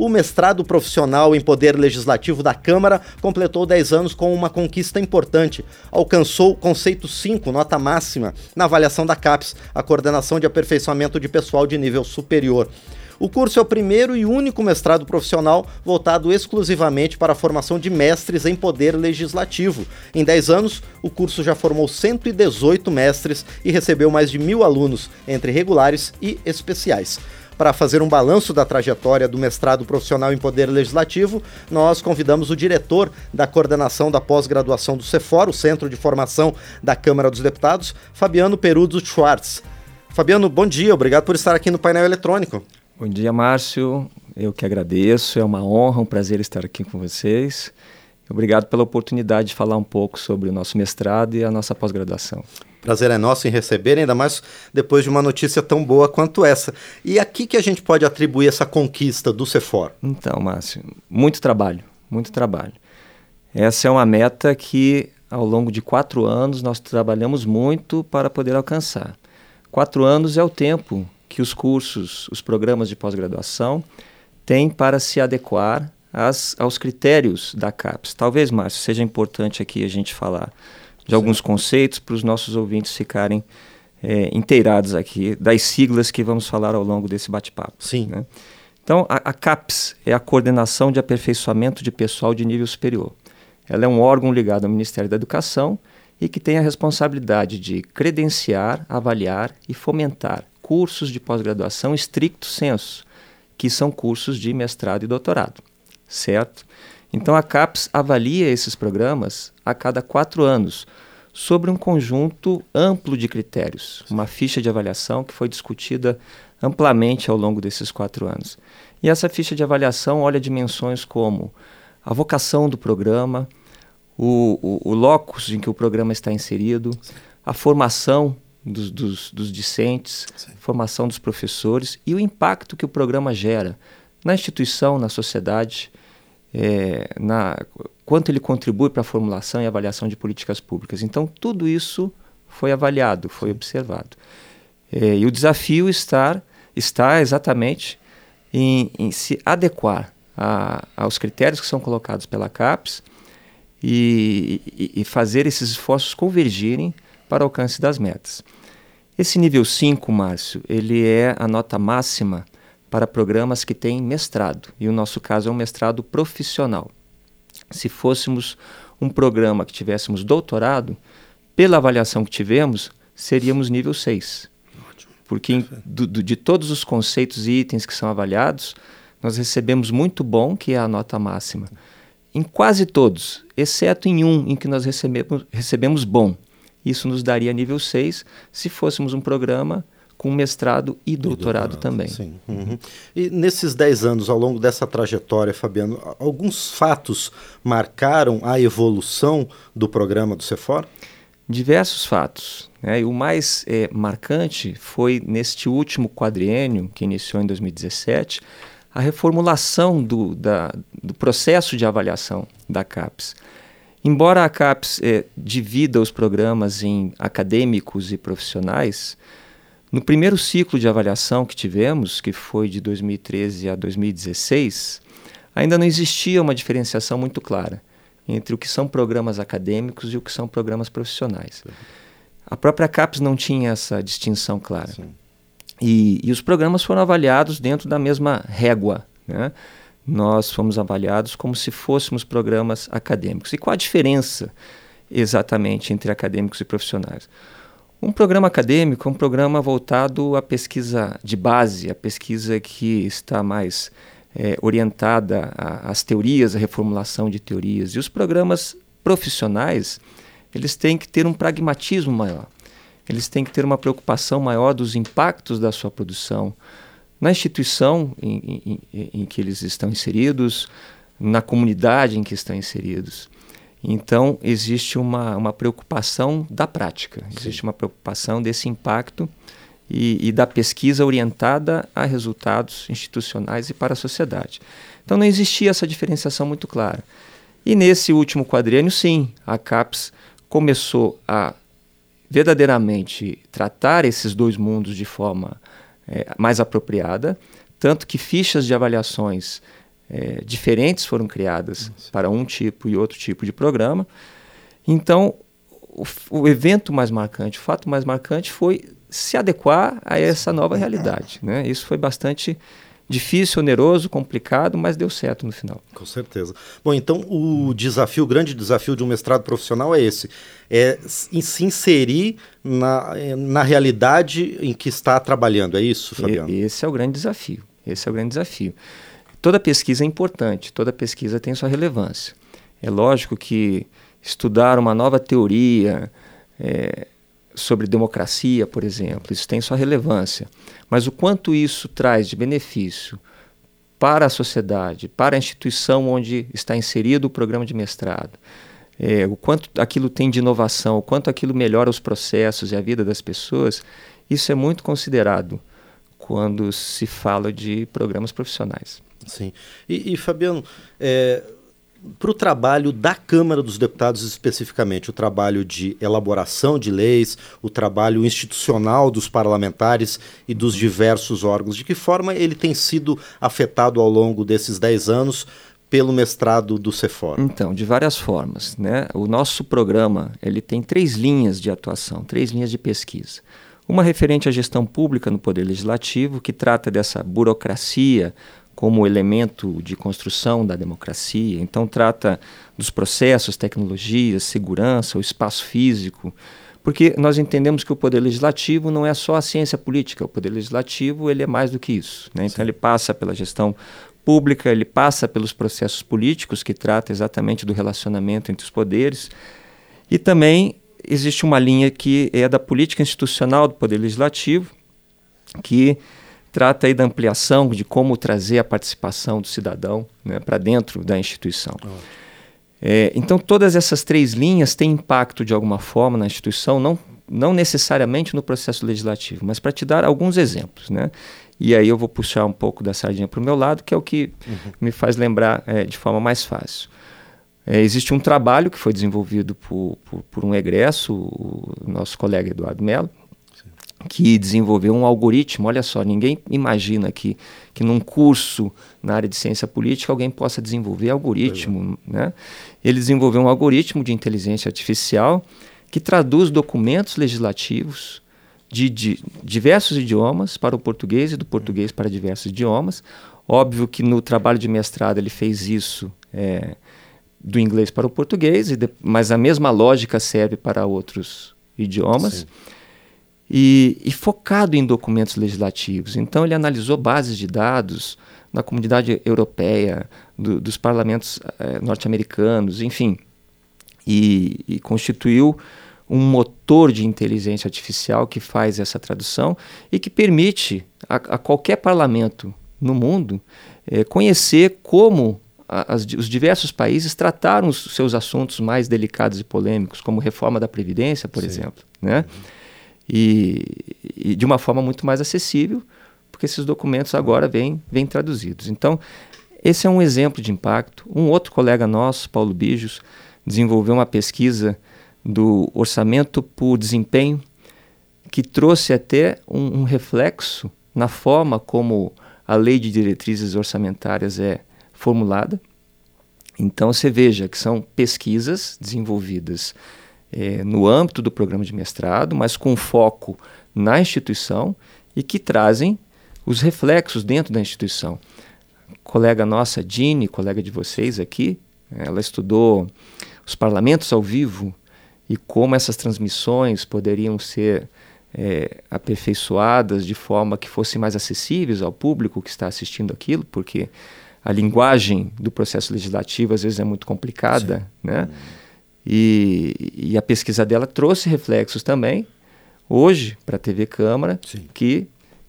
O mestrado profissional em Poder Legislativo da Câmara completou 10 anos com uma conquista importante. Alcançou conceito 5, nota máxima, na avaliação da CAPES, a Coordenação de Aperfeiçoamento de Pessoal de Nível Superior. O curso é o primeiro e único mestrado profissional voltado exclusivamente para a formação de mestres em poder legislativo. Em 10 anos, o curso já formou 118 mestres e recebeu mais de mil alunos, entre regulares e especiais. Para fazer um balanço da trajetória do mestrado profissional em Poder Legislativo, nós convidamos o diretor da coordenação da pós-graduação do CEFOR, o Centro de Formação da Câmara dos Deputados, Fabiano Perudo Schwartz. Fabiano, bom dia, obrigado por estar aqui no painel eletrônico. Bom dia, Márcio. Eu que agradeço. É uma honra, um prazer estar aqui com vocês. Obrigado pela oportunidade de falar um pouco sobre o nosso mestrado e a nossa pós-graduação. Prazer é nosso em receber, ainda mais depois de uma notícia tão boa quanto essa. E aqui que a gente pode atribuir essa conquista do CEFOR? Então, Márcio, muito trabalho, muito trabalho. Essa é uma meta que, ao longo de quatro anos, nós trabalhamos muito para poder alcançar. Quatro anos é o tempo que os cursos, os programas de pós-graduação têm para se adequar às, aos critérios da CAPES. Talvez, Márcio, seja importante aqui a gente falar de alguns conceitos para os nossos ouvintes ficarem é, inteirados aqui das siglas que vamos falar ao longo desse bate-papo. Sim. Né? Então, a, a CAPES é a Coordenação de Aperfeiçoamento de Pessoal de Nível Superior. Ela é um órgão ligado ao Ministério da Educação e que tem a responsabilidade de credenciar, avaliar e fomentar cursos de pós-graduação estricto senso, que são cursos de mestrado e doutorado, certo? Então a CAPES avalia esses programas a cada quatro anos, sobre um conjunto amplo de critérios, uma ficha de avaliação que foi discutida amplamente ao longo desses quatro anos. E essa ficha de avaliação olha dimensões como a vocação do programa, o, o, o locus em que o programa está inserido, a formação dos, dos, dos discentes, Sim. formação dos professores e o impacto que o programa gera na instituição, na sociedade, é, na, quanto ele contribui para a formulação e avaliação de políticas públicas. Então, tudo isso foi avaliado, foi observado. É, e o desafio estar, está exatamente em, em se adequar a, aos critérios que são colocados pela CAPES e, e, e fazer esses esforços convergirem para o alcance das metas. Esse nível 5, Márcio, ele é a nota máxima para programas que têm mestrado, e o nosso caso é um mestrado profissional. Se fôssemos um programa que tivéssemos doutorado, pela avaliação que tivemos, seríamos nível 6. Porque em, do, do, de todos os conceitos e itens que são avaliados, nós recebemos muito bom, que é a nota máxima. Em quase todos, exceto em um em que nós recebemos, recebemos bom, isso nos daria nível 6 se fôssemos um programa com mestrado e doutorado, e doutorado também. Sim. Uhum. E nesses 10 anos, ao longo dessa trajetória, Fabiano, alguns fatos marcaram a evolução do programa do CEFOR? Diversos fatos. Né? E o mais é, marcante foi neste último quadriênio, que iniciou em 2017, a reformulação do, da, do processo de avaliação da CAPES. Embora a CAPES eh, divida os programas em acadêmicos e profissionais, no primeiro ciclo de avaliação que tivemos, que foi de 2013 a 2016, ainda não existia uma diferenciação muito clara entre o que são programas acadêmicos e o que são programas profissionais. A própria CAPES não tinha essa distinção clara. E, e, os programas foram avaliados dentro da mesma régua. Né? nós fomos avaliados como se fôssemos programas acadêmicos. E qual a diferença exatamente entre acadêmicos e profissionais? Um programa acadêmico é um programa voltado à pesquisa de base, a pesquisa que está mais é, orientada às teorias, à reformulação de teorias. E os programas profissionais, eles têm que ter um pragmatismo maior. Eles têm que ter uma preocupação maior dos impactos da sua produção, na instituição em, em, em, que eles estão inseridos, na comunidade em que estão inseridos. Então, existe uma, uma preocupação da prática, Sim. existe uma preocupação desse impacto e, e, da pesquisa orientada a resultados institucionais e para a sociedade. Então, não existia essa diferenciação muito clara. E nesse último quadriênio, sim, a CAPES começou a verdadeiramente tratar esses dois mundos de forma é, mais apropriada, tanto que fichas de avaliações é, diferentes foram criadas Isso. para um tipo e outro tipo de programa. Então, o, o, evento mais marcante, o fato mais marcante foi se adequar a essa nova realidade. Né? Isso foi bastante difícil, oneroso, complicado, mas deu certo no final. Com certeza. Bom, então o desafio, o grande desafio de um mestrado profissional é esse: é se inserir na, na realidade em que está trabalhando. É isso, Fabiano? E, esse é o grande desafio. Esse é o grande desafio. Toda pesquisa é importante, toda pesquisa tem sua relevância. É lógico que estudar uma nova teoria, é, sobre democracia, por exemplo, isso tem sua relevância. Mas o quanto isso traz de benefício para a sociedade, para a instituição onde está inserido o programa de mestrado, é, o quanto aquilo tem de inovação, o quanto aquilo melhora os processos e a vida das pessoas, isso é muito considerado quando se fala de programas profissionais. Sim. E, e Fabiano, é, para o trabalho da Câmara dos Deputados especificamente, o trabalho de elaboração de leis, o trabalho institucional dos parlamentares e dos diversos órgãos, de que forma ele tem sido afetado ao longo desses dez anos pelo mestrado do Cefor? Então, de várias formas. Né? O nosso programa ele tem três linhas de atuação, três linhas de pesquisa. Uma referente à gestão pública no Poder Legislativo, que trata dessa burocracia, como elemento de construção da democracia. Então, trata dos processos, tecnologias, segurança, o espaço físico, porque nós entendemos que o poder legislativo não é só a ciência política, o poder legislativo ele é mais do que isso. Né? Então, ele passa pela gestão pública, ele passa pelos processos políticos, que trata exatamente do relacionamento entre os poderes, e também existe uma linha que é da política institucional do poder legislativo, que trata aí da ampliação de como trazer a participação do cidadão né, para dentro da instituição. Oh. É, então, todas essas três linhas têm impacto de alguma forma na instituição, não, não necessariamente no processo legislativo, mas para te dar alguns exemplos. Né? E aí eu vou puxar um pouco da sardinha para o meu lado, que é o que uhum. me faz lembrar é, de forma mais fácil. É, existe um trabalho que foi desenvolvido por, por, por um egresso, o nosso colega Eduardo Mello, que desenvolveu um algoritmo. Olha só, ninguém imagina que, que num curso na área de ciência política alguém possa desenvolver algoritmo. É. Né? Ele desenvolveu um algoritmo de inteligência artificial que traduz documentos legislativos de, de diversos idiomas para o português e do português para diversos idiomas. Óbvio que no trabalho de mestrado ele fez isso é, do inglês para o português, mas a mesma lógica serve para outros idiomas. Sim e, e focado em documentos legislativos. Então, ele analisou bases de dados na comunidade europeia, do, dos parlamentos eh, norte-americanos, enfim, e, e, constituiu um motor de inteligência artificial que faz essa tradução e que permite a, a qualquer parlamento no mundo eh, conhecer como as, os diversos países trataram os seus assuntos mais delicados e polêmicos, como reforma da Previdência, por Sim. exemplo. Né? Uhum e, e, de uma forma muito mais acessível, porque esses documentos agora vêm, vêm traduzidos. Então, esse é um exemplo de impacto. Um outro colega nosso, Paulo Bijos, desenvolveu uma pesquisa do orçamento por desempenho que trouxe até um, um reflexo na forma como a lei de diretrizes orçamentárias é formulada. Então, você veja que são pesquisas desenvolvidas é, no âmbito do programa de mestrado, mas com foco na instituição e que trazem os reflexos dentro da instituição. Colega nossa, Dini, colega de vocês aqui, ela estudou os parlamentos ao vivo e como essas transmissões poderiam ser é, aperfeiçoadas de forma que fossem mais acessíveis ao público que está assistindo aquilo, porque a linguagem do processo legislativo às vezes é muito complicada, Sim. né? Hum e, e a pesquisa dela trouxe reflexos também, hoje, para a TV Câmara, que,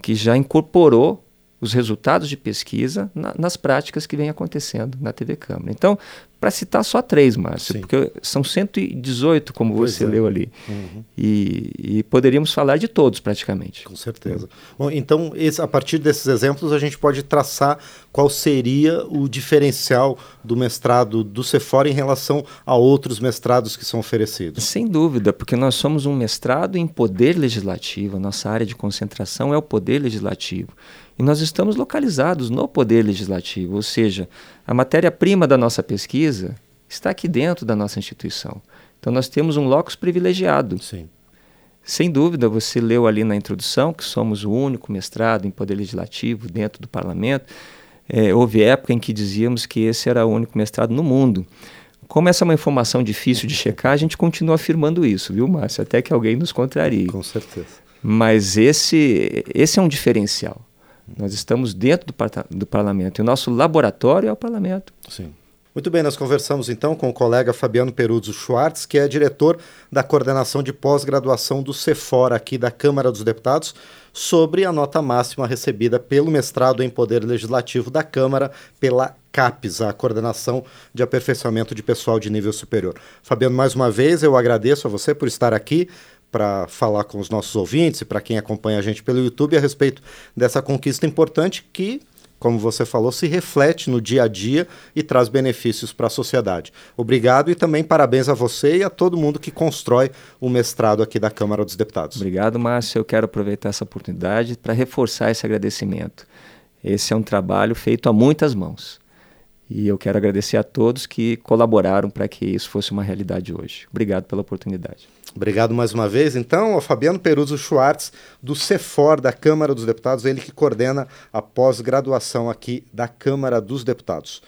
que já incorporou os resultados de pesquisa na, nas práticas que vem acontecendo na TV Câmara. Então, para citar só três, Márcio, Sim. porque são 118, como pois você é. leu ali. Uhum. E, e, poderíamos falar de todos, praticamente. Com certeza. Bom, então, esse, a partir desses exemplos, a gente pode traçar qual seria o diferencial do mestrado do Cefora em relação a outros mestrados que são oferecidos. Sem dúvida, porque nós somos um mestrado em poder legislativo, a nossa área de concentração é o poder legislativo. E nós estamos localizados no Poder Legislativo, ou seja, a matéria-prima da nossa pesquisa está aqui dentro da nossa instituição. Então nós temos um locus privilegiado. Sim. Sem dúvida, você leu ali na introdução que somos o único mestrado em Poder Legislativo dentro do Parlamento. É, houve época em que dizíamos que esse era o único mestrado no mundo. Como essa é uma informação difícil de checar, a gente continua afirmando isso, viu, Márcio? Até que alguém nos contrarie. Com certeza. Mas esse, esse é um diferencial. Nós estamos dentro do, do parlamento e o nosso laboratório é o parlamento. Sim. Muito bem, nós conversamos então com o colega Fabiano Peruzzo Schwartz, que é diretor da coordenação de pós-graduação do CEFOR aqui da Câmara dos Deputados, sobre a nota máxima recebida pelo mestrado em Poder Legislativo da Câmara pela CAPES, a Coordenação de Aperfeiçoamento de Pessoal de Nível Superior. Fabiano, mais uma vez eu agradeço a você por estar aqui para falar com os nossos ouvintes e para quem acompanha a gente pelo YouTube a respeito dessa conquista importante que, como você falou, se reflete no dia a dia e traz benefícios para a sociedade. Obrigado e também parabéns a você e a todo mundo que constrói o mestrado aqui da Câmara dos Deputados. Obrigado, Márcio. Eu quero aproveitar essa oportunidade para reforçar esse agradecimento. Esse é um trabalho feito a muitas mãos. E eu quero agradecer a todos que colaboraram para que isso fosse uma realidade hoje. Obrigado pela oportunidade. Obrigado mais uma vez, então, ao Fabiano Peruso Schwartz, do CEFOR, da Câmara dos Deputados, ele que coordena a pós-graduação aqui da Câmara dos Deputados.